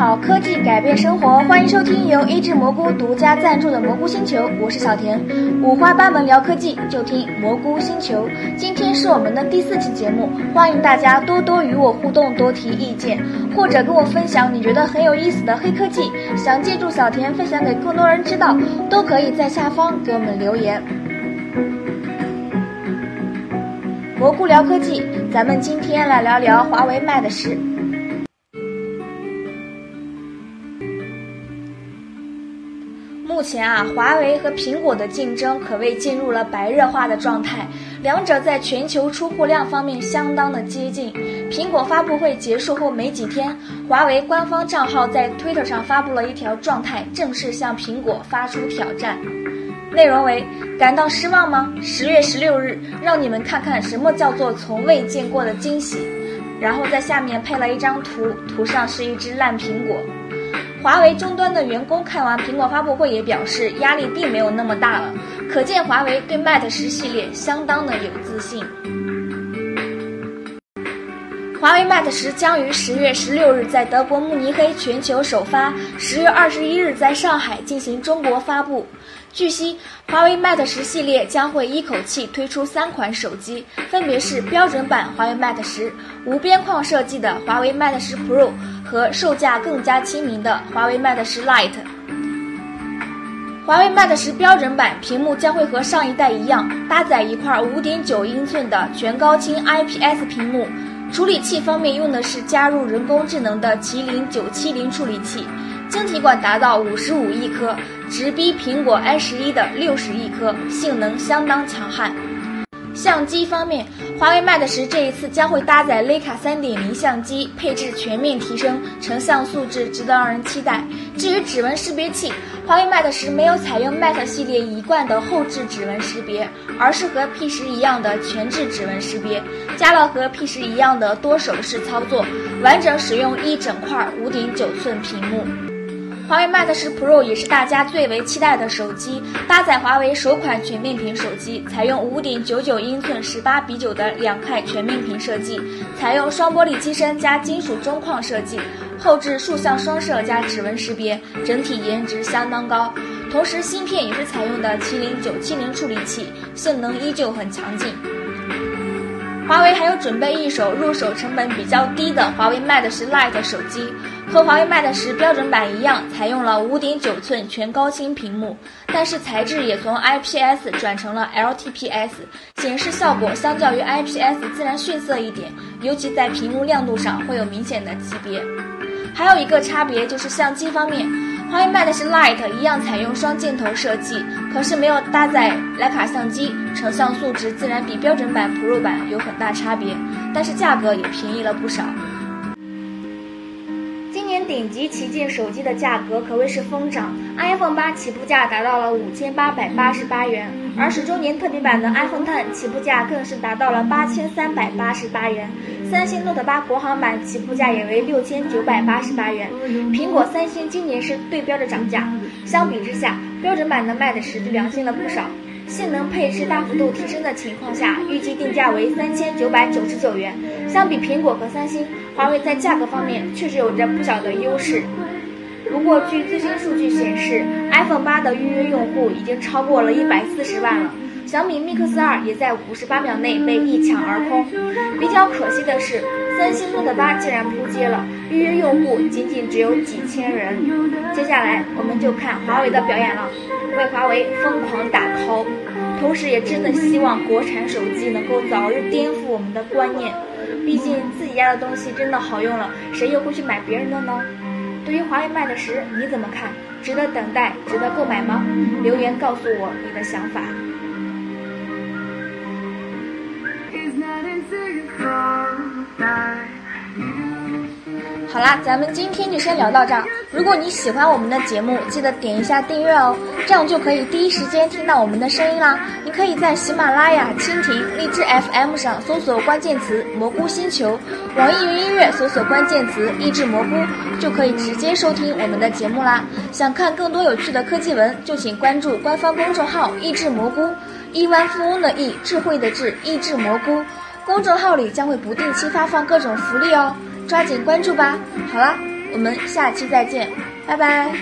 好，科技改变生活，欢迎收听由一只蘑菇独家赞助的蘑菇星球，我是小田。五花八门聊科技，就听蘑菇星球。今天是我们的第四期节目，欢迎大家多多与我互动，多提意见，或者跟我分享你觉得很有意思的黑科技，想借助小田分享给更多人知道，都可以在下方给我们留言。蘑菇聊科技，咱们今天来聊聊华为 Mate 十。目前啊，华为和苹果的竞争可谓进入了白热化的状态，两者在全球出货量方面相当的接近。苹果发布会结束后没几天，华为官方账号在 Twitter 上发布了一条状态，正式向苹果发出挑战。内容为：感到失望吗？十月十六日，让你们看看什么叫做从未见过的惊喜。然后在下面配了一张图，图上是一只烂苹果。华为终端的员工看完苹果发布会也表示，压力并没有那么大了，可见华为对 Mate 十系列相当的有自信。华为 Mate 十将于十月十六日在德国慕尼黑全球首发，十月二十一日在上海进行中国发布。据悉，华为 Mate 十系列将会一口气推出三款手机，分别是标准版华为 Mate 十、无边框设计的华为 Mate 十 Pro 和售价更加亲民的华为 Mate 十 Lite。华为 Mate 十标准版屏幕将会和上一代一样，搭载一块5.9英寸的全高清 IPS 屏幕。处理器方面用的是加入人工智能的麒麟970处理器。晶体管达到五十五亿颗，直逼苹果 i 十一的六十亿颗，性能相当强悍。相机方面，华为 Mate 十这一次将会搭载徕卡三点零相机，配置全面提升，成像素质值得让人期待。至于指纹识别器，华为 Mate 十没有采用 Mate 系列一贯的后置指纹识别，而是和 P 十一样的前置指纹识别，加了和 P 十一样的多手势操作，完整使用一整块五点九寸屏幕。华为 Mate 十 Pro 也是大家最为期待的手机，搭载华为首款全面屏手机，采用5.99英寸18比9的两块全面屏设计，采用双玻璃机身加金属中框设计，后置竖向双摄加指纹识别，整体颜值相当高。同时，芯片也是采用的麒麟970处理器，性能依旧很强劲。华为还有准备一手入手成本比较低的华为 Mate 十 Lite 手机。和华为 Mate 十标准版一样，采用了5.9寸全高清屏幕，但是材质也从 IPS 转成了 LTPS，显示效果相较于 IPS 自然逊色一点，尤其在屏幕亮度上会有明显的级别。还有一个差别就是相机方面，华为 Mate 十 Lite 一样采用双镜头设计，可是没有搭载徕卡相机，成像素质自然比标准版 Pro 版有很大差别，但是价格也便宜了不少。顶级旗舰手机的价格可谓是疯涨，iPhone 八起步价达到了五千八百八十八元，而十周年特别版的 iPhone Ten 起步价更是达到了八千三百八十八元，三星 Note 八国行版起步价也为六千九百八十八元。苹果、三星今年是对标着涨价，相比之下，标准版的 Mate 十就良心了不少。性能配置大幅度提升的情况下，预计定价为三千九百九十九元。相比苹果和三星，华为在价格方面确实有着不小的优势。不过，据最新数据显示，iPhone 八的预约用户已经超过了一百四十万了。小米 Mix 二也在五十八秒内被一抢而空。比较可惜的是，三星 Note 八竟然扑街了，预约用户仅仅只有几千人。接下来，我们就看华为的表演了，为华为疯狂打 call，同时也真的希望国产手机能够早日颠覆我们的观念。毕竟自己家的东西真的好用了，谁又会去买别人的呢？对于华为 Mate 十，你怎么看？值得等待，值得购买吗？留言告诉我你的想法。好啦，咱们今天就先聊到这儿。如果你喜欢我们的节目，记得点一下订阅哦，这样就可以第一时间听到我们的声音啦。你可以在喜马拉雅、蜻蜓、荔枝 FM 上搜索关键词“蘑菇星球”，网易云音乐搜索关键词“益智蘑菇”，就可以直接收听我们的节目啦。想看更多有趣的科技文，就请关注官方公众号“益智蘑菇”，亿万富翁的亿，智慧的智，益智蘑菇。公众号里将会不定期发放各种福利哦。抓紧关注吧！好了，我们下期再见，拜拜。